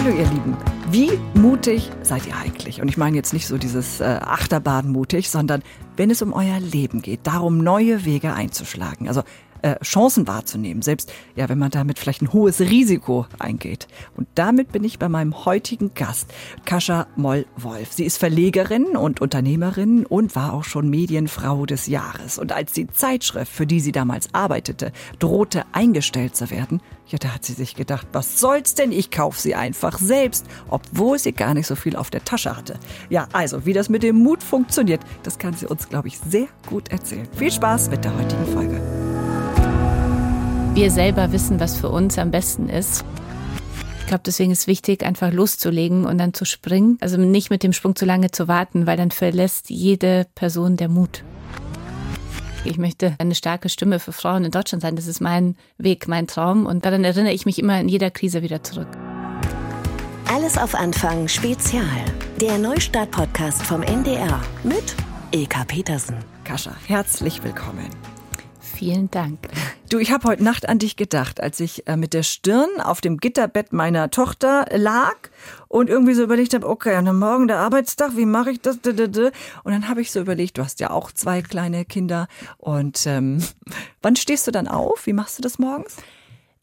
Hallo ihr Lieben, wie mutig seid ihr eigentlich? Und ich meine jetzt nicht so dieses äh, Achterbahn mutig, sondern wenn es um euer Leben geht, darum neue Wege einzuschlagen. Also äh, Chancen wahrzunehmen, selbst ja, wenn man damit vielleicht ein hohes Risiko eingeht. Und damit bin ich bei meinem heutigen Gast, Kascha Moll-Wolf. Sie ist Verlegerin und Unternehmerin und war auch schon Medienfrau des Jahres. Und als die Zeitschrift, für die sie damals arbeitete, drohte eingestellt zu werden, ja, da hat sie sich gedacht, was soll's denn? Ich kauf sie einfach selbst, obwohl sie gar nicht so viel auf der Tasche hatte. Ja, also, wie das mit dem Mut funktioniert, das kann sie uns, glaube ich, sehr gut erzählen. Viel Spaß mit der heutigen Folge wir selber wissen, was für uns am besten ist. Ich glaube, deswegen ist wichtig, einfach loszulegen und dann zu springen. Also nicht mit dem Sprung zu lange zu warten, weil dann verlässt jede Person der Mut. Ich möchte eine starke Stimme für Frauen in Deutschland sein. Das ist mein Weg, mein Traum. Und daran erinnere ich mich immer in jeder Krise wieder zurück. Alles auf Anfang Spezial. Der Neustart-Podcast vom NDR mit Ilka Petersen. Kascha, herzlich willkommen. Vielen Dank. Du, ich habe heute Nacht an dich gedacht, als ich äh, mit der Stirn auf dem Gitterbett meiner Tochter lag und irgendwie so überlegt habe, okay, dann morgen der Arbeitstag, wie mache ich das? Und dann habe ich so überlegt, du hast ja auch zwei kleine Kinder und ähm, wann stehst du dann auf? Wie machst du das morgens?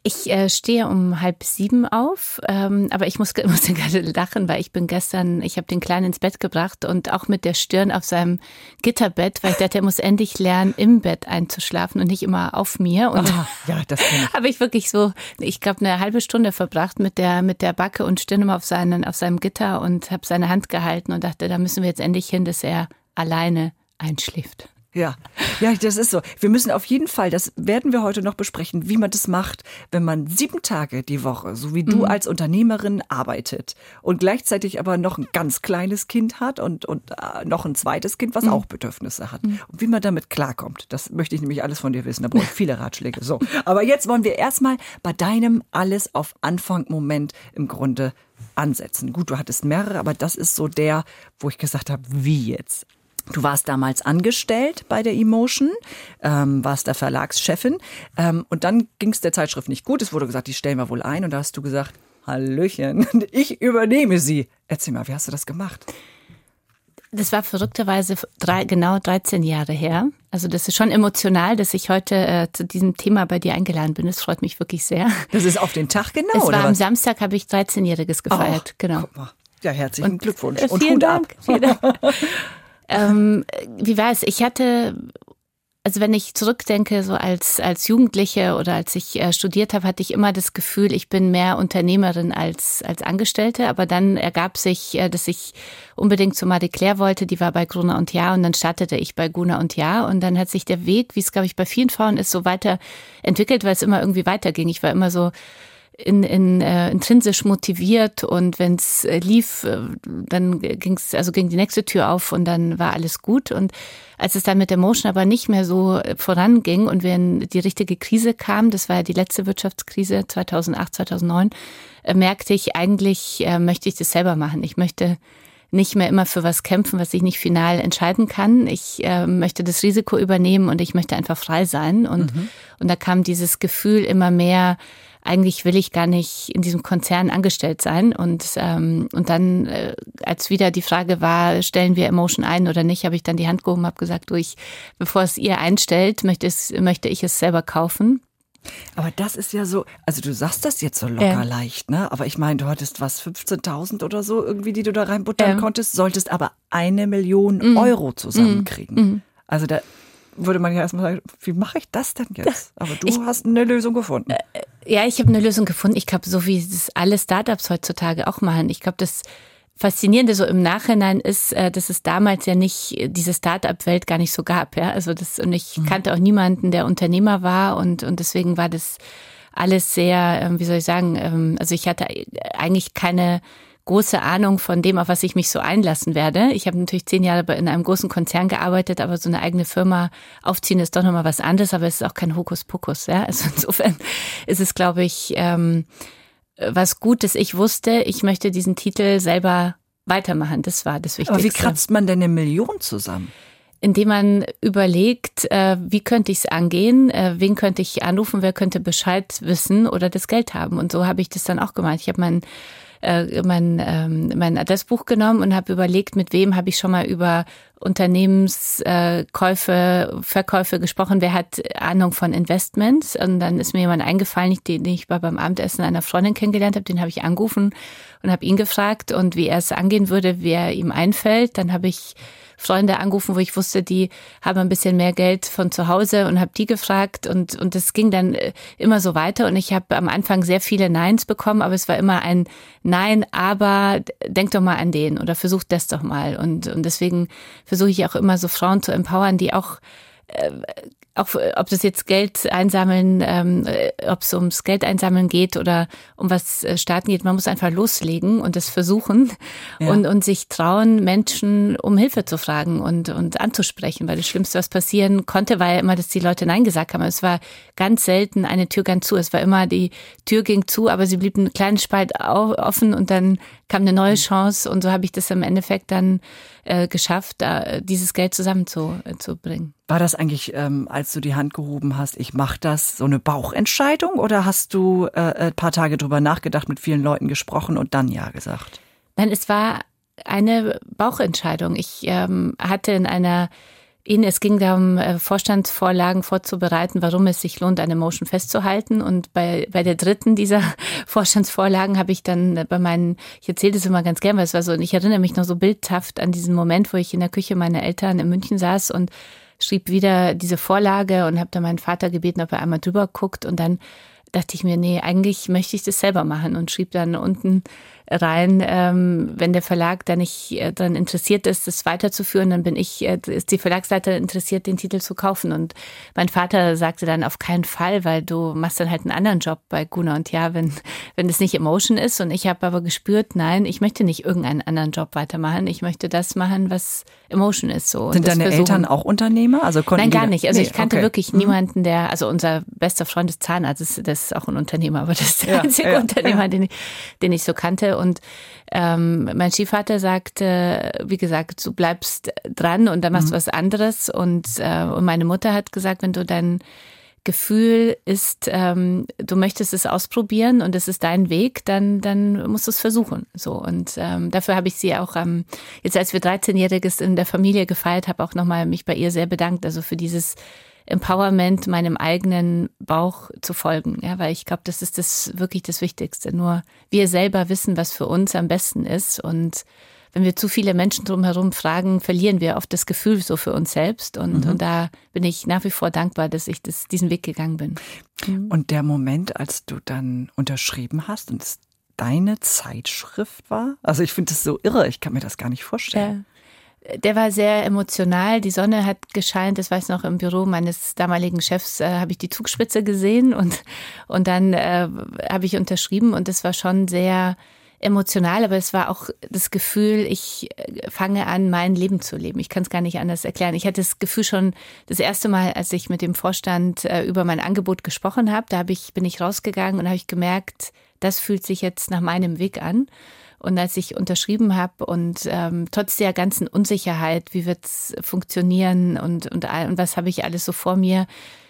Ich äh, stehe um halb sieben auf, ähm, aber ich muss, muss gerade lachen, weil ich bin gestern, ich habe den Kleinen ins Bett gebracht und auch mit der Stirn auf seinem Gitterbett, weil ich dachte, er muss endlich lernen, im Bett einzuschlafen und nicht immer auf mir. Und ah, ja, das habe ich wirklich so, ich glaube, eine halbe Stunde verbracht mit der mit der Backe und Stirn immer auf seinen auf seinem Gitter und habe seine Hand gehalten und dachte, da müssen wir jetzt endlich hin, dass er alleine einschläft. Ja, ja, das ist so. Wir müssen auf jeden Fall, das werden wir heute noch besprechen, wie man das macht, wenn man sieben Tage die Woche, so wie du mhm. als Unternehmerin arbeitet und gleichzeitig aber noch ein ganz kleines Kind hat und, und äh, noch ein zweites Kind, was mhm. auch Bedürfnisse hat. Mhm. Und wie man damit klarkommt, das möchte ich nämlich alles von dir wissen. Da brauche ich viele Ratschläge. So, aber jetzt wollen wir erstmal bei deinem alles auf Anfang Moment im Grunde ansetzen. Gut, du hattest mehrere, aber das ist so der, wo ich gesagt habe, wie jetzt? Du warst damals angestellt bei der Emotion, ähm, warst der Verlagschefin ähm, und dann ging es der Zeitschrift nicht gut. Es wurde gesagt, die stellen wir wohl ein und da hast du gesagt, Hallöchen, ich übernehme sie. Erzähl mal, wie hast du das gemacht? Das war verrückterweise drei, genau 13 Jahre her. Also das ist schon emotional, dass ich heute äh, zu diesem Thema bei dir eingeladen bin. Das freut mich wirklich sehr. Das ist auf den Tag genau. Es war am? Samstag, habe ich 13-Jähriges gefeiert. Oh, genau. Ja, herzlichen und, Glückwunsch und vielen Hut Dank. ab. Vielen Dank. Ähm, wie war es? Ich hatte, also wenn ich zurückdenke, so als, als Jugendliche oder als ich äh, studiert habe, hatte ich immer das Gefühl, ich bin mehr Unternehmerin als, als Angestellte. Aber dann ergab sich, äh, dass ich unbedingt zu Marie Claire wollte. Die war bei Gruner und Jahr und dann startete ich bei Guna und Jahr. Und dann hat sich der Weg, wie es, glaube ich, bei vielen Frauen ist, so weiterentwickelt, weil es immer irgendwie weiterging. Ich war immer so in, in, äh, intrinsisch motiviert und wenn es äh, lief, äh, dann ging's also ging die nächste Tür auf und dann war alles gut. Und als es dann mit der Motion aber nicht mehr so äh, voranging und wenn die richtige Krise kam, das war ja die letzte Wirtschaftskrise 2008, 2009, äh, merkte ich eigentlich, äh, möchte ich das selber machen. Ich möchte nicht mehr immer für was kämpfen, was ich nicht final entscheiden kann. Ich äh, möchte das Risiko übernehmen und ich möchte einfach frei sein. Und, mhm. und da kam dieses Gefühl immer mehr, eigentlich will ich gar nicht in diesem Konzern angestellt sein. Und, ähm, und dann, äh, als wieder die Frage war, stellen wir Emotion ein oder nicht, habe ich dann die Hand gehoben, habe gesagt, du, ich, bevor es ihr einstellt, möchte, es, möchte ich es selber kaufen. Aber das ist ja so, also du sagst das jetzt so locker ja. leicht, ne? Aber ich meine, du hattest was, 15.000 oder so irgendwie, die du da reinbuttern ja. konntest, solltest aber eine Million mhm. Euro zusammenkriegen. Mhm. Also da würde man ja erstmal sagen, wie mache ich das denn jetzt? Aber du ich, hast eine Lösung gefunden. Äh, ja, ich habe eine Lösung gefunden. Ich glaube, so wie es alle Startups heutzutage auch machen. Ich glaube, das Faszinierende so im Nachhinein ist, äh, dass es damals ja nicht diese Startup-Welt gar nicht so gab. Ja, also das und ich mhm. kannte auch niemanden, der Unternehmer war und und deswegen war das alles sehr, ähm, wie soll ich sagen, ähm, also ich hatte eigentlich keine große Ahnung von dem, auf was ich mich so einlassen werde. Ich habe natürlich zehn Jahre in einem großen Konzern gearbeitet, aber so eine eigene Firma aufziehen ist doch nochmal was anderes, aber es ist auch kein Hokuspokus. Ja? Also insofern ist es, glaube ich, ähm, was gut, dass ich wusste, ich möchte diesen Titel selber weitermachen. Das war das Wichtigste. Aber wie kratzt man denn eine Million zusammen? indem man überlegt, äh, wie könnte ich es angehen, äh, wen könnte ich anrufen, wer könnte Bescheid wissen oder das Geld haben. Und so habe ich das dann auch gemacht. Ich habe meinen äh, mein, ähm, mein Adressbuch genommen und habe überlegt, mit wem habe ich schon mal über Unternehmenskäufe, Verkäufe gesprochen, wer hat Ahnung von Investments. Und dann ist mir jemand eingefallen, den ich beim Abendessen einer Freundin kennengelernt habe, den habe ich angerufen und habe ihn gefragt und wie er es angehen würde, wer ihm einfällt. Dann habe ich Freunde angerufen, wo ich wusste, die haben ein bisschen mehr Geld von zu Hause und habe die gefragt und und das ging dann äh, immer so weiter und ich habe am Anfang sehr viele Neins bekommen, aber es war immer ein Nein, aber denk doch mal an den oder versuch das doch mal. Und und deswegen versuche ich auch immer so Frauen zu empowern, die auch äh, auch ob das jetzt Geld einsammeln, ähm, äh, ob es ums Geld einsammeln geht oder um was äh, starten geht, man muss einfach loslegen und es versuchen ja. und, und sich trauen, Menschen um Hilfe zu fragen und, und anzusprechen, weil das Schlimmste, was passieren konnte, war ja immer, dass die Leute Nein gesagt haben. Es war ganz selten eine Tür ganz zu. Es war immer, die Tür ging zu, aber sie blieb ein kleinen Spalt offen und dann kam eine neue mhm. Chance und so habe ich das im Endeffekt dann äh, geschafft, da, dieses Geld zusammenzubringen. War das eigentlich, ähm, als du die Hand gehoben hast, ich mache das, so eine Bauchentscheidung oder hast du äh, ein paar Tage drüber nachgedacht, mit vielen Leuten gesprochen und dann ja gesagt? Nein, es war eine Bauchentscheidung. Ich ähm, hatte in einer Ihnen, es ging darum, äh, Vorstandsvorlagen vorzubereiten, warum es sich lohnt, eine Motion festzuhalten. Und bei, bei der dritten dieser Vorstandsvorlagen habe ich dann bei meinen, ich erzähle das immer ganz gern, weil es war so, und ich erinnere mich noch so bildhaft an diesen Moment, wo ich in der Küche meiner Eltern in München saß und schrieb wieder diese Vorlage und habe dann meinen Vater gebeten, ob er einmal drüber guckt. Und dann dachte ich mir, nee, eigentlich möchte ich das selber machen und schrieb dann unten rein. Ähm, wenn der Verlag dann nicht äh, dann interessiert ist, das weiterzuführen, dann bin ich, äh, ist die Verlagsseite interessiert, den Titel zu kaufen. Und mein Vater sagte dann auf keinen Fall, weil du machst dann halt einen anderen Job bei Guna und ja, wenn, wenn es nicht Emotion ist. Und ich habe aber gespürt, nein, ich möchte nicht irgendeinen anderen Job weitermachen. Ich möchte das machen, was Emotion ist. So. Sind deine versuchen. Eltern auch Unternehmer? Also Nein, gar nicht. Also nee, ich kannte okay. wirklich mhm. niemanden, der, also unser bester Freund ist Zahnarzt, das, das ist auch ein Unternehmer, aber das ist der ja, einzige ja, Unternehmer, ja. Den, ich, den ich so kannte. Und ähm, mein Stiefvater sagte, wie gesagt, du bleibst dran und dann machst du mhm. was anderes. Und, äh, und meine Mutter hat gesagt, wenn du dein Gefühl ist, ähm, du möchtest es ausprobieren und es ist dein Weg, dann, dann musst du es versuchen. So und ähm, dafür habe ich sie auch ähm, jetzt, als wir 13-jähriges in der Familie gefeiert habe, auch nochmal mich bei ihr sehr bedankt. Also für dieses Empowerment, meinem eigenen Bauch zu folgen. Ja, weil ich glaube, das ist das wirklich das Wichtigste. Nur wir selber wissen, was für uns am besten ist. Und wenn wir zu viele Menschen drumherum fragen, verlieren wir oft das Gefühl so für uns selbst. Und, mhm. und da bin ich nach wie vor dankbar, dass ich das, diesen Weg gegangen bin. Mhm. Und der Moment, als du dann unterschrieben hast und es deine Zeitschrift war? Also ich finde das so irre, ich kann mir das gar nicht vorstellen. Ja der war sehr emotional. Die Sonne hat gescheint. Das weiß noch im Büro meines damaligen Chefs äh, habe ich die Zugspitze gesehen und und dann äh, habe ich unterschrieben und es war schon sehr emotional, aber es war auch das Gefühl, ich äh, fange an, mein Leben zu leben. Ich kann es gar nicht anders erklären. Ich hatte das Gefühl schon das erste Mal, als ich mit dem Vorstand äh, über mein Angebot gesprochen habe, da habe ich bin ich rausgegangen und habe ich gemerkt, das fühlt sich jetzt nach meinem Weg an. Und als ich unterschrieben habe und ähm, trotz der ganzen Unsicherheit, wie wird es funktionieren und, und, und was habe ich alles so vor mir,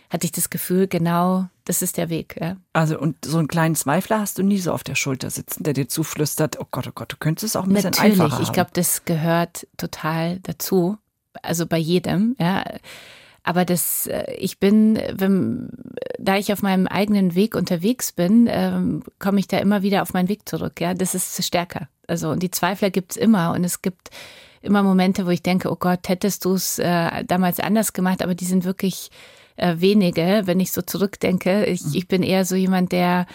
hatte ich das Gefühl, genau, das ist der Weg. Ja. Also und so einen kleinen Zweifler hast du nie so auf der Schulter sitzen, der dir zuflüstert, oh Gott, oh Gott, du könntest es auch ein bisschen Natürlich, einfacher haben. ich glaube, das gehört total dazu. Also bei jedem, ja. Aber das, äh, ich bin, wenn, da ich auf meinem eigenen Weg unterwegs bin, ähm, komme ich da immer wieder auf meinen Weg zurück. Ja, das ist stärker. Also und die Zweifler gibt's immer und es gibt immer Momente, wo ich denke, oh Gott, hättest du es äh, damals anders gemacht, aber die sind wirklich äh, wenige, wenn ich so zurückdenke. Ich, ich bin eher so jemand, der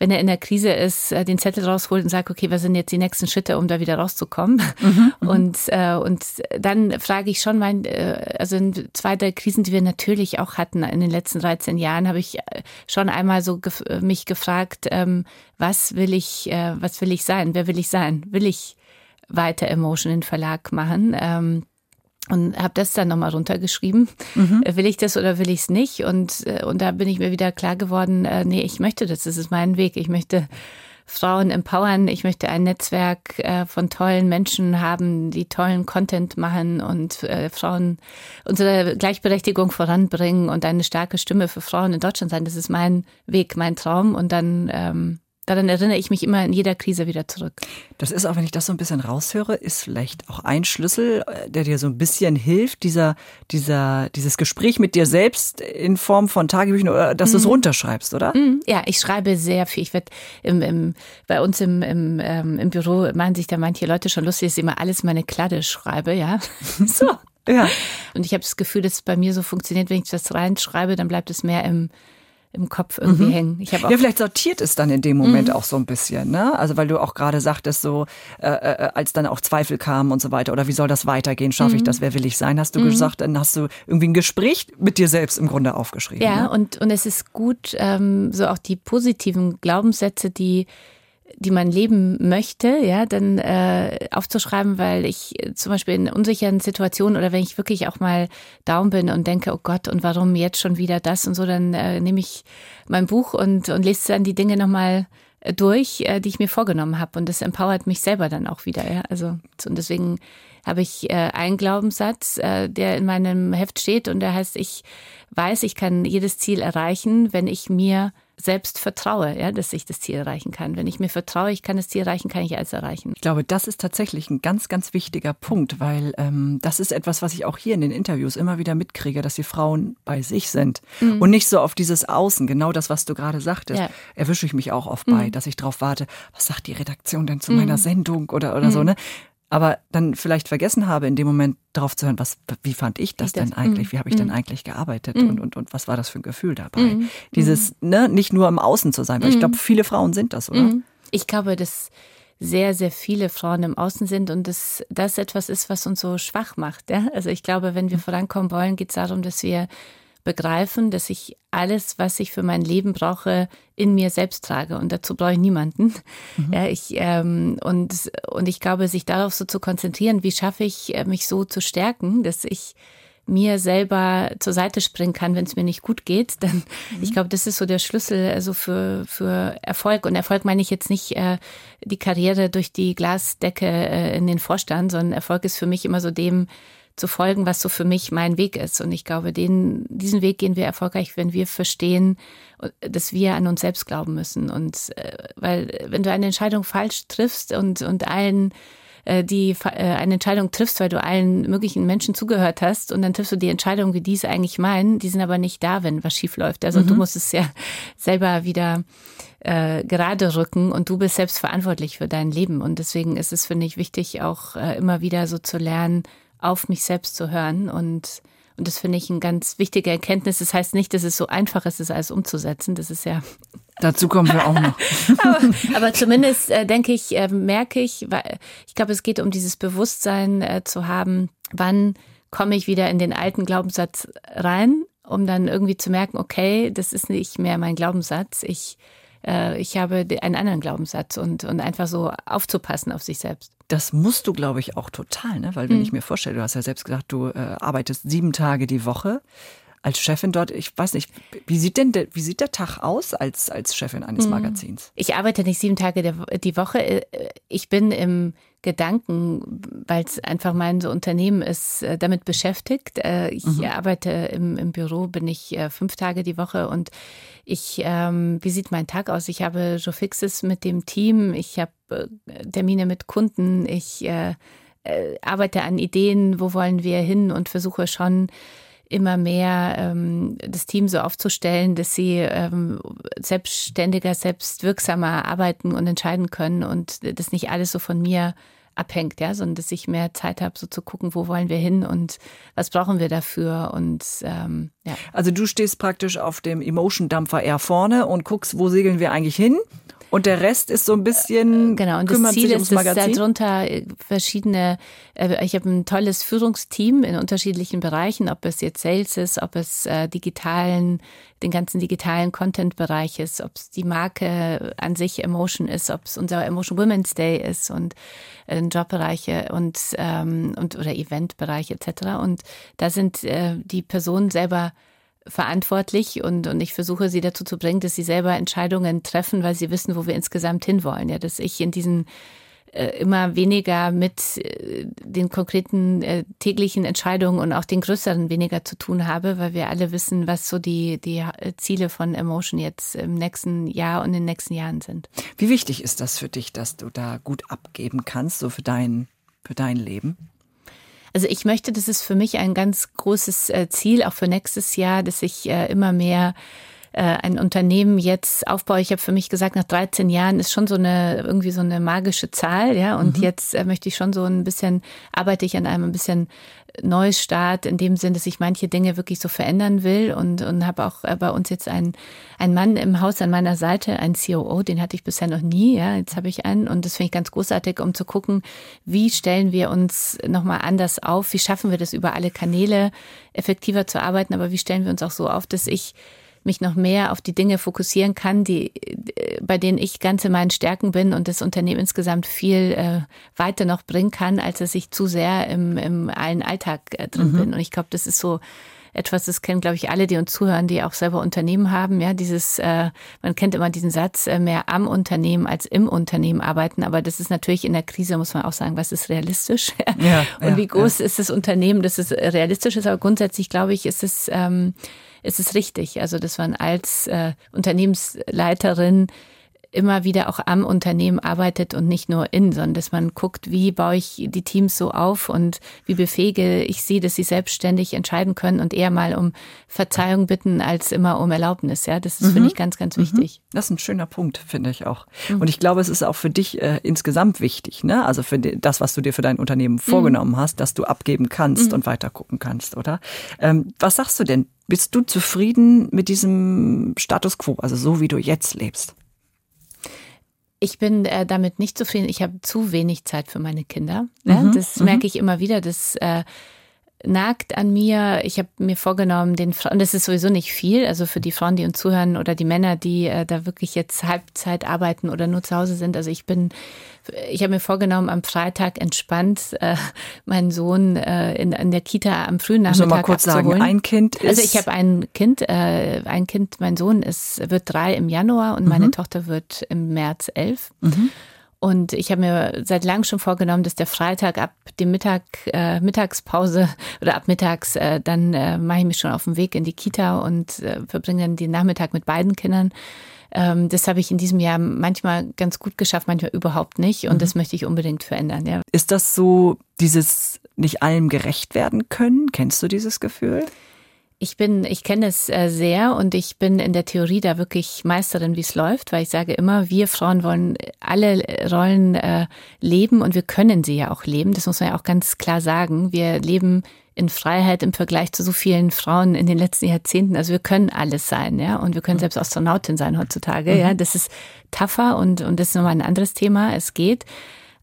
wenn er in der Krise ist, äh, den Zettel rausholt und sagt, okay, was sind jetzt die nächsten Schritte, um da wieder rauszukommen? Mhm, mhm, und, äh, und dann frage ich schon mein, äh, also in zwei der Krisen, die wir natürlich auch hatten in den letzten 13 Jahren, habe ich äh, schon einmal so gef mich gefragt, ähm, was will ich, äh, was will ich sein? Wer will ich sein? Will ich weiter Emotion in Verlag machen? Ähm, und habe das dann nochmal runtergeschrieben. Mhm. Will ich das oder will ich es nicht? Und, äh, und da bin ich mir wieder klar geworden, äh, nee, ich möchte das, das ist mein Weg. Ich möchte Frauen empowern, ich möchte ein Netzwerk äh, von tollen Menschen haben, die tollen Content machen und äh, Frauen unsere Gleichberechtigung voranbringen und eine starke Stimme für Frauen in Deutschland sein. Das ist mein Weg, mein Traum. Und dann ähm, daran erinnere ich mich immer in jeder Krise wieder zurück. Das ist auch, wenn ich das so ein bisschen raushöre, ist vielleicht auch ein Schlüssel, äh, der dir so ein bisschen hilft, dieser, dieser, dieses Gespräch mit dir selbst in Form von Tagebüchern oder dass mhm. du es runterschreibst, oder? Mhm. Ja, ich schreibe sehr viel. Ich werde im, im, bei uns im, im, ähm, im Büro machen sich da manche Leute schon lustig, dass ich immer alles meine Kladde schreibe, ja. so. Ja. Und ich habe das Gefühl, dass es bei mir so funktioniert, wenn ich das reinschreibe, dann bleibt es mehr im, im Kopf irgendwie mhm. hängen. ja, vielleicht sortiert es dann in dem Moment mhm. auch so ein bisschen, ne? Also weil du auch gerade sagtest, so äh, äh, als dann auch Zweifel kamen und so weiter, oder wie soll das weitergehen? Schaffe mhm. ich das? Wer will ich sein? Hast du mhm. gesagt, dann hast du irgendwie ein Gespräch mit dir selbst im Grunde aufgeschrieben. Ja, ne? und und es ist gut, ähm, so auch die positiven Glaubenssätze, die die man leben möchte, ja, dann äh, aufzuschreiben, weil ich zum Beispiel in unsicheren Situationen oder wenn ich wirklich auch mal down bin und denke, oh Gott, und warum jetzt schon wieder das und so, dann äh, nehme ich mein Buch und, und lese dann die Dinge nochmal äh, durch, äh, die ich mir vorgenommen habe. Und das empowert mich selber dann auch wieder, ja. Also, und deswegen habe ich äh, einen Glaubenssatz, äh, der in meinem Heft steht und der heißt, ich weiß, ich kann jedes Ziel erreichen, wenn ich mir selbst vertraue, ja, dass ich das Ziel erreichen kann. Wenn ich mir vertraue, ich kann das Ziel erreichen, kann ich alles erreichen. Ich glaube, das ist tatsächlich ein ganz, ganz wichtiger Punkt, weil ähm, das ist etwas, was ich auch hier in den Interviews immer wieder mitkriege, dass die Frauen bei sich sind mhm. und nicht so auf dieses Außen. Genau das, was du gerade sagtest, ja. erwische ich mich auch oft bei, mhm. dass ich darauf warte, was sagt die Redaktion denn zu mhm. meiner Sendung oder, oder so, mhm. ne? Aber dann vielleicht vergessen habe, in dem Moment darauf zu hören, was, wie fand ich das, das denn eigentlich, mm, wie habe ich mm. denn eigentlich gearbeitet mm. und, und, und was war das für ein Gefühl dabei? Mm, Dieses, ne, nicht nur im Außen zu sein, weil ich glaube, viele Frauen sind das, oder? Ich glaube, dass sehr, sehr viele Frauen im Außen sind und dass das etwas ist, was uns so schwach macht. Ja? Also ich glaube, wenn wir vorankommen wollen, geht es darum, dass wir begreifen, dass ich alles, was ich für mein Leben brauche, in mir selbst trage. Und dazu brauche ich niemanden. Mhm. Ja, ich, ähm, und, und ich glaube, sich darauf so zu konzentrieren, wie schaffe ich, äh, mich so zu stärken, dass ich mir selber zur Seite springen kann, wenn es mir nicht gut geht, dann mhm. ich glaube, das ist so der Schlüssel also für für Erfolg und Erfolg meine ich jetzt nicht äh, die Karriere durch die Glasdecke äh, in den Vorstand, sondern Erfolg ist für mich immer so dem zu folgen, was so für mich mein Weg ist. Und ich glaube, den, diesen Weg gehen wir erfolgreich, wenn wir verstehen, dass wir an uns selbst glauben müssen. Und äh, weil, wenn du eine Entscheidung falsch triffst und, und allen äh, die äh, eine Entscheidung triffst, weil du allen möglichen Menschen zugehört hast und dann triffst du die Entscheidung, wie die es eigentlich meinen, die sind aber nicht da, wenn was schief läuft. Also mhm. du musst es ja selber wieder äh, gerade rücken und du bist selbst verantwortlich für dein Leben. Und deswegen ist es, finde ich, wichtig, auch äh, immer wieder so zu lernen, auf mich selbst zu hören. Und, und das finde ich eine ganz wichtige Erkenntnis. Das heißt nicht, dass es so einfach ist, es alles umzusetzen. Das ist ja. Dazu kommen wir auch noch. aber, aber, zumindest äh, denke ich, äh, merke ich, weil ich glaube, es geht um dieses Bewusstsein äh, zu haben, wann komme ich wieder in den alten Glaubenssatz rein, um dann irgendwie zu merken, okay, das ist nicht mehr mein Glaubenssatz. Ich äh, ich habe einen anderen Glaubenssatz und, und einfach so aufzupassen auf sich selbst. Das musst du, glaube ich, auch total, ne? Weil wenn mhm. ich mir vorstelle, du hast ja selbst gesagt, du äh, arbeitest sieben Tage die Woche als Chefin dort, ich weiß nicht, wie sieht denn der, wie sieht der Tag aus als, als Chefin eines mhm. Magazins? Ich arbeite nicht sieben Tage die Woche. Äh, ich bin im Gedanken, weil es einfach mein so Unternehmen ist, äh, damit beschäftigt. Äh, ich mhm. arbeite im, im Büro, bin ich fünf Tage die Woche und ich, ähm, wie sieht mein Tag aus? Ich habe Joe Fixes mit dem Team, ich habe Termine mit Kunden, ich äh, arbeite an Ideen, wo wollen wir hin und versuche schon immer mehr ähm, das Team so aufzustellen, dass sie ähm, selbstständiger, selbstwirksamer arbeiten und entscheiden können und das nicht alles so von mir abhängt, ja, sondern dass ich mehr Zeit habe, so zu gucken, wo wollen wir hin und was brauchen wir dafür und ähm, ja. Also du stehst praktisch auf dem Emotion-Dampfer eher vorne und guckst, wo segeln wir eigentlich hin und der Rest ist so ein bisschen äh, genau und das Ziel ist, dass darunter verschiedene. Äh, ich habe ein tolles Führungsteam in unterschiedlichen Bereichen, ob es jetzt Sales ist, ob es äh, digitalen, den ganzen digitalen Content-Bereich ist, ob es die Marke an sich Emotion ist, ob es unser Emotion Women's Day ist und äh, Jobbereiche und ähm, und oder Eventbereich etc. Und da sind äh, die Personen selber verantwortlich und, und ich versuche sie dazu zu bringen, dass sie selber Entscheidungen treffen, weil sie wissen, wo wir insgesamt hinwollen. Ja, dass ich in diesen äh, immer weniger mit äh, den konkreten äh, täglichen Entscheidungen und auch den größeren weniger zu tun habe, weil wir alle wissen, was so die, die Ziele von Emotion jetzt im nächsten Jahr und in den nächsten Jahren sind. Wie wichtig ist das für dich, dass du da gut abgeben kannst, so für dein, für dein Leben? Also ich möchte, das ist für mich ein ganz großes Ziel, auch für nächstes Jahr, dass ich immer mehr äh, ein Unternehmen jetzt aufbaue. Ich habe für mich gesagt, nach 13 Jahren ist schon so eine irgendwie so eine magische Zahl, ja. Und mhm. jetzt äh, möchte ich schon so ein bisschen arbeite ich an einem ein bisschen Neustart in dem Sinn, dass ich manche Dinge wirklich so verändern will und, und habe auch äh, bei uns jetzt einen, einen Mann im Haus an meiner Seite, einen COO, den hatte ich bisher noch nie, ja, jetzt habe ich einen und das finde ich ganz großartig, um zu gucken, wie stellen wir uns nochmal anders auf, wie schaffen wir das über alle Kanäle effektiver zu arbeiten, aber wie stellen wir uns auch so auf, dass ich mich noch mehr auf die Dinge fokussieren kann, die, bei denen ich ganz in meinen Stärken bin und das Unternehmen insgesamt viel äh, weiter noch bringen kann, als dass ich zu sehr im, im allen Alltag äh, drin mhm. bin. Und ich glaube, das ist so etwas, das kennen, glaube ich, alle, die uns zuhören, die auch selber Unternehmen haben. Ja, dieses, äh, man kennt immer diesen Satz, äh, mehr am Unternehmen als im Unternehmen arbeiten. Aber das ist natürlich in der Krise, muss man auch sagen, was ist realistisch? Ja, Und ja, wie groß ja. ist das Unternehmen, dass es realistisch ist? Aber grundsätzlich, glaube ich, ist es, ähm, ist es richtig. Also, dass man als äh, Unternehmensleiterin immer wieder auch am Unternehmen arbeitet und nicht nur in, sondern dass man guckt, wie baue ich die Teams so auf und wie befähige ich sie, dass sie selbstständig entscheiden können und eher mal um Verzeihung bitten als immer um Erlaubnis. Ja, das ist, mhm. finde ich, ganz, ganz mhm. wichtig. Das ist ein schöner Punkt, finde ich auch. Mhm. Und ich glaube, es ist auch für dich äh, insgesamt wichtig, ne? Also für das, was du dir für dein Unternehmen mhm. vorgenommen hast, dass du abgeben kannst mhm. und weiter gucken kannst, oder? Ähm, was sagst du denn? Bist du zufrieden mit diesem Status quo, also so wie du jetzt lebst? Ich bin äh, damit nicht zufrieden. Ich habe zu wenig Zeit für meine Kinder. Mhm, das merke mhm. ich immer wieder. Das äh, nagt an mir. Ich habe mir vorgenommen, den Frauen, das ist sowieso nicht viel, also für die Frauen, die uns zuhören oder die Männer, die äh, da wirklich jetzt Halbzeit arbeiten oder nur zu Hause sind. Also ich bin, ich habe mir vorgenommen, am Freitag entspannt äh, meinen Sohn äh, in, in der Kita am frühen Nachmittag Muss mal kurz abzuholen. sagen, ein Kind ist Also ich habe ein Kind, äh, ein Kind, mein Sohn ist wird drei im Januar und mhm. meine Tochter wird im März elf. Mhm. Und ich habe mir seit langem schon vorgenommen, dass der Freitag ab dem Mittag, äh, Mittagspause oder ab mittags, äh, dann äh, mache ich mich schon auf den Weg in die Kita und äh, verbringe dann den Nachmittag mit beiden Kindern. Ähm, das habe ich in diesem Jahr manchmal ganz gut geschafft, manchmal überhaupt nicht. Und mhm. das möchte ich unbedingt verändern. Ja. Ist das so, dieses nicht allem gerecht werden können? Kennst du dieses Gefühl? Ich bin, ich kenne es äh, sehr und ich bin in der Theorie da wirklich Meisterin, wie es läuft, weil ich sage immer, wir Frauen wollen alle Rollen äh, leben und wir können sie ja auch leben. Das muss man ja auch ganz klar sagen. Wir leben in Freiheit im Vergleich zu so vielen Frauen in den letzten Jahrzehnten. Also wir können alles sein, ja, und wir können mhm. selbst Astronautin sein heutzutage. Ja, mhm. das ist tougher und und das ist nochmal ein anderes Thema. Es geht.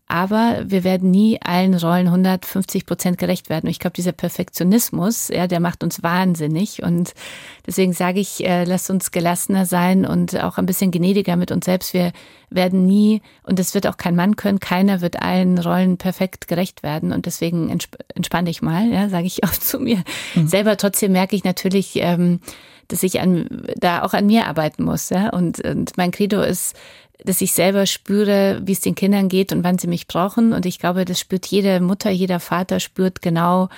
Aber wir werden nie allen Rollen 150 Prozent gerecht werden. Und ich glaube, dieser Perfektionismus, ja, der macht uns wahnsinnig. Und deswegen sage ich, äh, lasst uns gelassener sein und auch ein bisschen gnädiger mit uns selbst. Wir werden nie, und das wird auch kein Mann können, keiner wird allen Rollen perfekt gerecht werden. Und deswegen entsp entspanne ich mal, ja, sage ich auch zu mir. Mhm. Selber trotzdem merke ich natürlich, ähm, dass ich an, da auch an mir arbeiten muss. Ja? Und, und mein Credo ist, dass ich selber spüre, wie es den Kindern geht und wann sie mich brauchen. Und ich glaube, das spürt jede Mutter, jeder Vater spürt genau,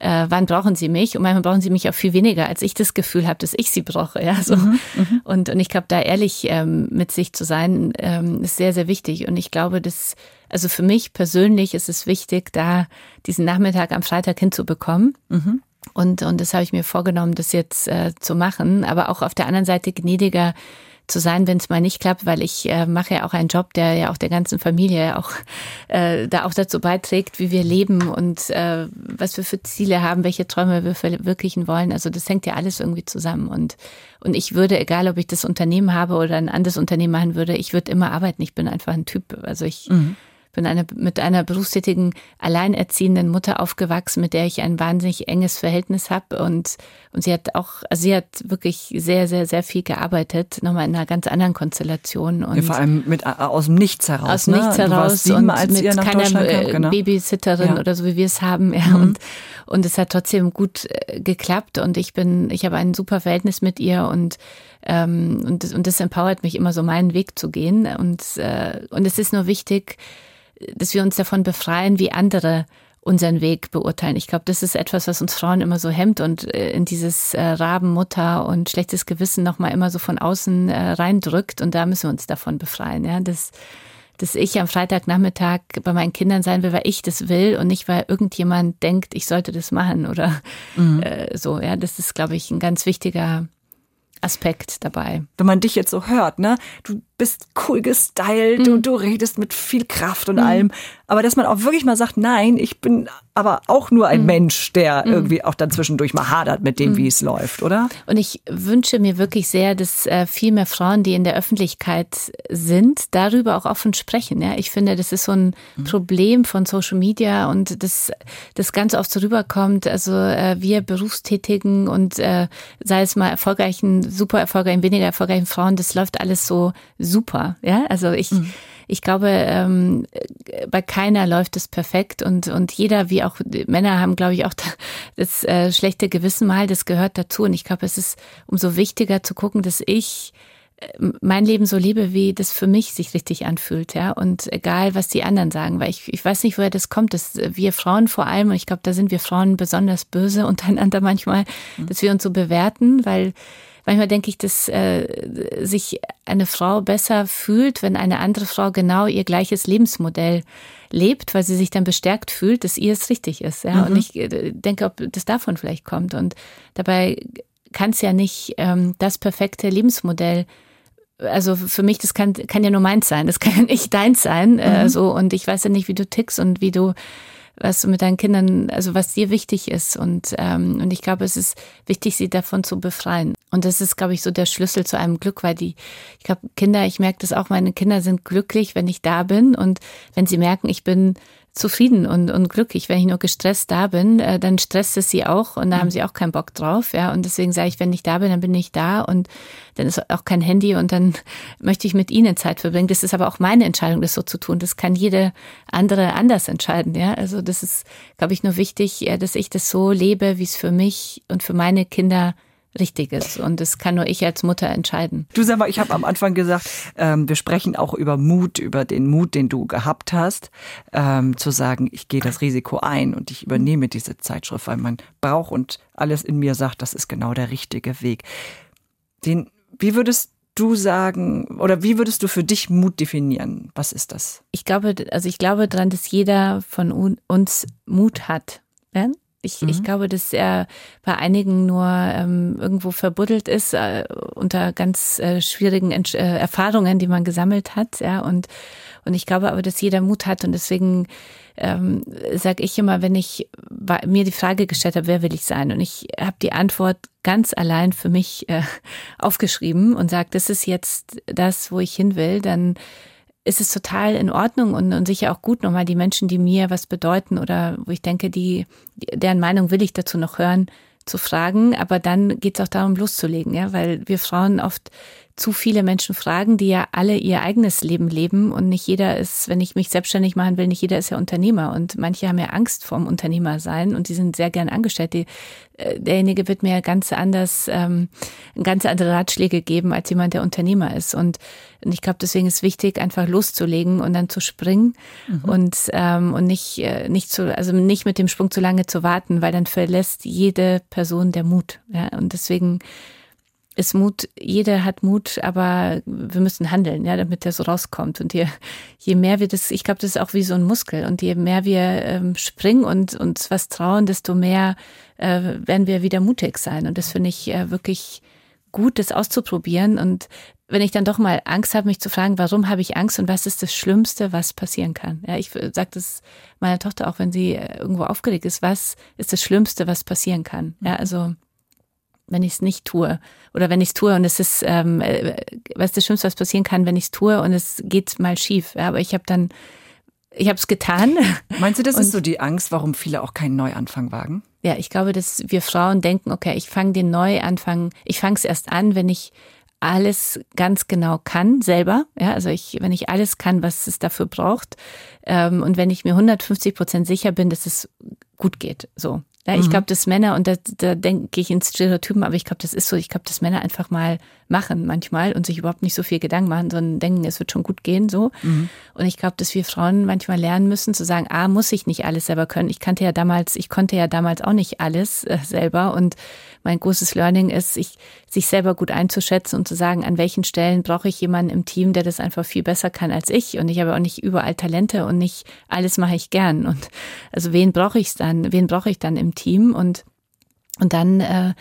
äh, wann brauchen sie mich? Und manchmal brauchen sie mich auch viel weniger, als ich das Gefühl habe, dass ich sie brauche. Ja, so. Mhm, mhm, und, und ich glaube, da ehrlich ähm, mit sich zu sein, ähm, ist sehr, sehr wichtig. Und ich glaube, dass, also für mich persönlich ist es wichtig, da diesen Nachmittag am Freitag hinzubekommen. Mhm. Und, und das habe ich mir vorgenommen, das jetzt äh, zu machen. Aber auch auf der anderen Seite gnädiger zu sein, wenn es mal nicht klappt, weil ich äh, mache ja auch einen Job, der ja auch der ganzen Familie auch äh, da auch dazu beiträgt, wie wir leben und äh, was wir für Ziele haben, welche Träume wir verwirklichen wollen. Also das hängt ja alles irgendwie zusammen und und ich würde, egal ob ich das Unternehmen habe oder ein anderes Unternehmen machen würde, ich würde immer arbeiten. Ich bin einfach ein Typ. Also ich mhm bin eine, mit einer berufstätigen, alleinerziehenden Mutter aufgewachsen, mit der ich ein wahnsinnig enges Verhältnis habe. Und, und sie hat auch, also sie hat wirklich sehr, sehr, sehr viel gearbeitet, nochmal in einer ganz anderen Konstellation. Und ja, vor allem mit, äh, aus dem Nichts heraus. Aus ne? Nichts heraus und mit keiner äh, genau. Babysitterin ja. oder so, wie wir es haben. Ja. Mhm. Und, und es hat trotzdem gut äh, geklappt und ich bin, ich habe ein super Verhältnis mit ihr und ähm, und, und das empowert mich immer so meinen Weg zu gehen und äh, und es ist nur wichtig, dass wir uns davon befreien, wie andere unseren Weg beurteilen. Ich glaube, das ist etwas, was uns Frauen immer so hemmt und äh, in dieses äh, Rabenmutter und schlechtes Gewissen nochmal immer so von außen äh, reindrückt. Und da müssen wir uns davon befreien. Ja, das, dass ich am Freitagnachmittag bei meinen Kindern sein will, weil ich das will und nicht, weil irgendjemand denkt, ich sollte das machen oder mhm. äh, so. Ja, das ist, glaube ich, ein ganz wichtiger Aspekt dabei. Wenn man dich jetzt so hört, ne? Du bist cool gestylt, mhm. du, du redest mit viel Kraft und mhm. allem. Aber dass man auch wirklich mal sagt, nein, ich bin aber auch nur ein mhm. Mensch, der mhm. irgendwie auch dann zwischendurch mal hadert mit dem, mhm. wie es läuft, oder? Und ich wünsche mir wirklich sehr, dass äh, viel mehr Frauen, die in der Öffentlichkeit sind, darüber auch offen sprechen. Ja, ich finde, das ist so ein mhm. Problem von Social Media und das, das ganz oft so rüberkommt. Also äh, wir Berufstätigen und äh, sei es mal erfolgreichen, super erfolgreichen, weniger erfolgreichen Frauen, das läuft alles so super. Ja, also ich, mhm. ich glaube, ähm, bei keiner läuft es perfekt und, und jeder, wie auch Männer haben, glaube ich, auch das äh, schlechte Gewissen mal, das gehört dazu. Und ich glaube, es ist umso wichtiger zu gucken, dass ich mein Leben so lebe, wie das für mich sich richtig anfühlt, ja. Und egal, was die anderen sagen, weil ich, ich weiß nicht, woher das kommt, dass wir Frauen vor allem, und ich glaube, da sind wir Frauen besonders böse untereinander manchmal, mhm. dass wir uns so bewerten, weil Manchmal denke ich, dass äh, sich eine Frau besser fühlt, wenn eine andere Frau genau ihr gleiches Lebensmodell lebt, weil sie sich dann bestärkt fühlt, dass ihr es richtig ist. Ja? Mhm. Und ich äh, denke, ob das davon vielleicht kommt. Und dabei kann es ja nicht ähm, das perfekte Lebensmodell also für mich, das kann, kann ja nur meins sein, das kann ja nicht deins sein. Äh, mhm. Äh, so, und ich weiß ja nicht, wie du tickst und wie du was du mit deinen Kindern, also was dir wichtig ist. Und, ähm, und ich glaube, es ist wichtig, sie davon zu befreien. Und das ist, glaube ich, so der Schlüssel zu einem Glück, weil die, ich glaube, Kinder, ich merke das auch, meine Kinder sind glücklich, wenn ich da bin. Und wenn sie merken, ich bin zufrieden und, und glücklich. Wenn ich nur gestresst da bin, äh, dann stresst es sie auch und da mhm. haben sie auch keinen Bock drauf. Ja, und deswegen sage ich, wenn ich da bin, dann bin ich da und dann ist auch kein Handy und dann möchte ich mit ihnen Zeit verbringen. Das ist aber auch meine Entscheidung, das so zu tun. Das kann jede andere anders entscheiden. Ja, also das ist, glaube ich, nur wichtig, dass ich das so lebe, wie es für mich und für meine Kinder richtig ist. Und das kann nur ich als Mutter entscheiden. Du sag mal, ich habe am Anfang gesagt, ähm, wir sprechen auch über Mut, über den Mut, den du gehabt hast, ähm, zu sagen, ich gehe das Risiko ein und ich übernehme diese Zeitschrift, weil man braucht und alles in mir sagt, das ist genau der richtige Weg. Den, wie würdest du sagen oder wie würdest du für dich Mut definieren? Was ist das? Ich glaube, also ich glaube daran, dass jeder von uns Mut hat. Ja? Ich, mhm. ich glaube, dass er bei einigen nur ähm, irgendwo verbuddelt ist äh, unter ganz äh, schwierigen Entsch äh, Erfahrungen, die man gesammelt hat. Ja, und, und ich glaube aber, dass jeder Mut hat und deswegen ähm, sage ich immer, wenn ich mir die Frage gestellt habe, wer will ich sein? Und ich habe die Antwort ganz allein für mich äh, aufgeschrieben und sage, das ist jetzt das, wo ich hin will, dann ist es total in Ordnung und, und sicher auch gut, nochmal die Menschen, die mir was bedeuten oder wo ich denke, die, deren Meinung will ich dazu noch hören, zu fragen. Aber dann geht es auch darum, loszulegen, ja, weil wir Frauen oft zu viele Menschen fragen, die ja alle ihr eigenes Leben leben und nicht jeder ist, wenn ich mich selbstständig machen will, nicht jeder ist ja Unternehmer und manche haben ja Angst vorm Unternehmer sein und die sind sehr gern angestellt. Die, äh, derjenige wird mir ganz anders, ähm, ganz andere Ratschläge geben als jemand, der Unternehmer ist und, und ich glaube, deswegen ist wichtig, einfach loszulegen und dann zu springen mhm. und ähm, und nicht äh, nicht zu, also nicht mit dem Sprung zu lange zu warten, weil dann verlässt jede Person der Mut. Ja? Und deswegen ist Mut, jeder hat Mut, aber wir müssen handeln, ja, damit der so rauskommt. Und je, je mehr wir das, ich glaube, das ist auch wie so ein Muskel. Und je mehr wir ähm, springen und uns was trauen, desto mehr äh, werden wir wieder mutig sein. Und das finde ich äh, wirklich gut, das auszuprobieren. Und wenn ich dann doch mal Angst habe, mich zu fragen, warum habe ich Angst und was ist das Schlimmste, was passieren kann? Ja, ich sage das meiner Tochter auch, wenn sie äh, irgendwo aufgeregt ist, was ist das Schlimmste, was passieren kann? Ja, also wenn ich es nicht tue. Oder wenn ich es tue und es ist, ähm, äh, was das Schlimmste, was passieren kann, wenn ich es tue und es geht mal schief. Ja, aber ich habe dann, ich habe es getan. Meinst du, das und, ist so die Angst, warum viele auch keinen Neuanfang wagen? Ja, ich glaube, dass wir Frauen denken, okay, ich fange den Neuanfang, ich fange es erst an, wenn ich alles ganz genau kann selber. Ja, also ich, wenn ich alles kann, was es dafür braucht, ähm, und wenn ich mir 150 Prozent sicher bin, dass es gut geht. So. Ja, ich mhm. glaube, dass Männer, und da, da denke ich in Stereotypen, aber ich glaube, das ist so, ich glaube, dass Männer einfach mal machen manchmal und sich überhaupt nicht so viel Gedanken machen, sondern denken, es wird schon gut gehen so. Mhm. Und ich glaube, dass wir Frauen manchmal lernen müssen zu sagen, ah, muss ich nicht alles selber können. Ich kannte ja damals, ich konnte ja damals auch nicht alles äh, selber. Und mein großes Learning ist, sich, sich selber gut einzuschätzen und zu sagen, an welchen Stellen brauche ich jemanden im Team, der das einfach viel besser kann als ich. Und ich habe auch nicht überall Talente und nicht alles mache ich gern. Und also wen brauche ich dann, wen brauche ich dann im Team? Und und dann äh,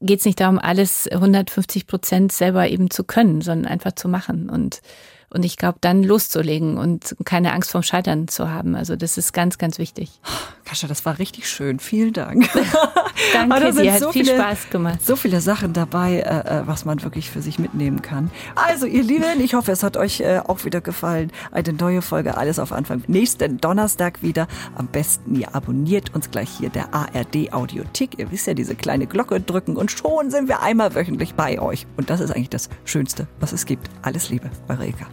geht es nicht darum, alles 150 Prozent selber eben zu können, sondern einfach zu machen. Und und ich glaube, dann loszulegen und keine Angst vorm Scheitern zu haben. Also das ist ganz, ganz wichtig. Kascha, das war richtig schön. Vielen Dank. Danke, dir hat so viel viele, Spaß gemacht. So viele Sachen dabei, äh, äh, was man wirklich für sich mitnehmen kann. Also ihr Lieben, ich hoffe, es hat euch äh, auch wieder gefallen. Eine neue Folge, alles auf Anfang. Nächsten Donnerstag wieder. Am besten ihr abonniert uns gleich hier der ARD Audiothek. Ihr wisst ja, diese kleine Glocke drücken und schon sind wir einmal wöchentlich bei euch. Und das ist eigentlich das Schönste, was es gibt. Alles Liebe, eure Eka.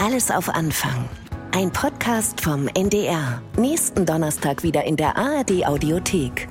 Alles auf Anfang. Ein Podcast vom NDR. Nächsten Donnerstag wieder in der ARD Audiothek.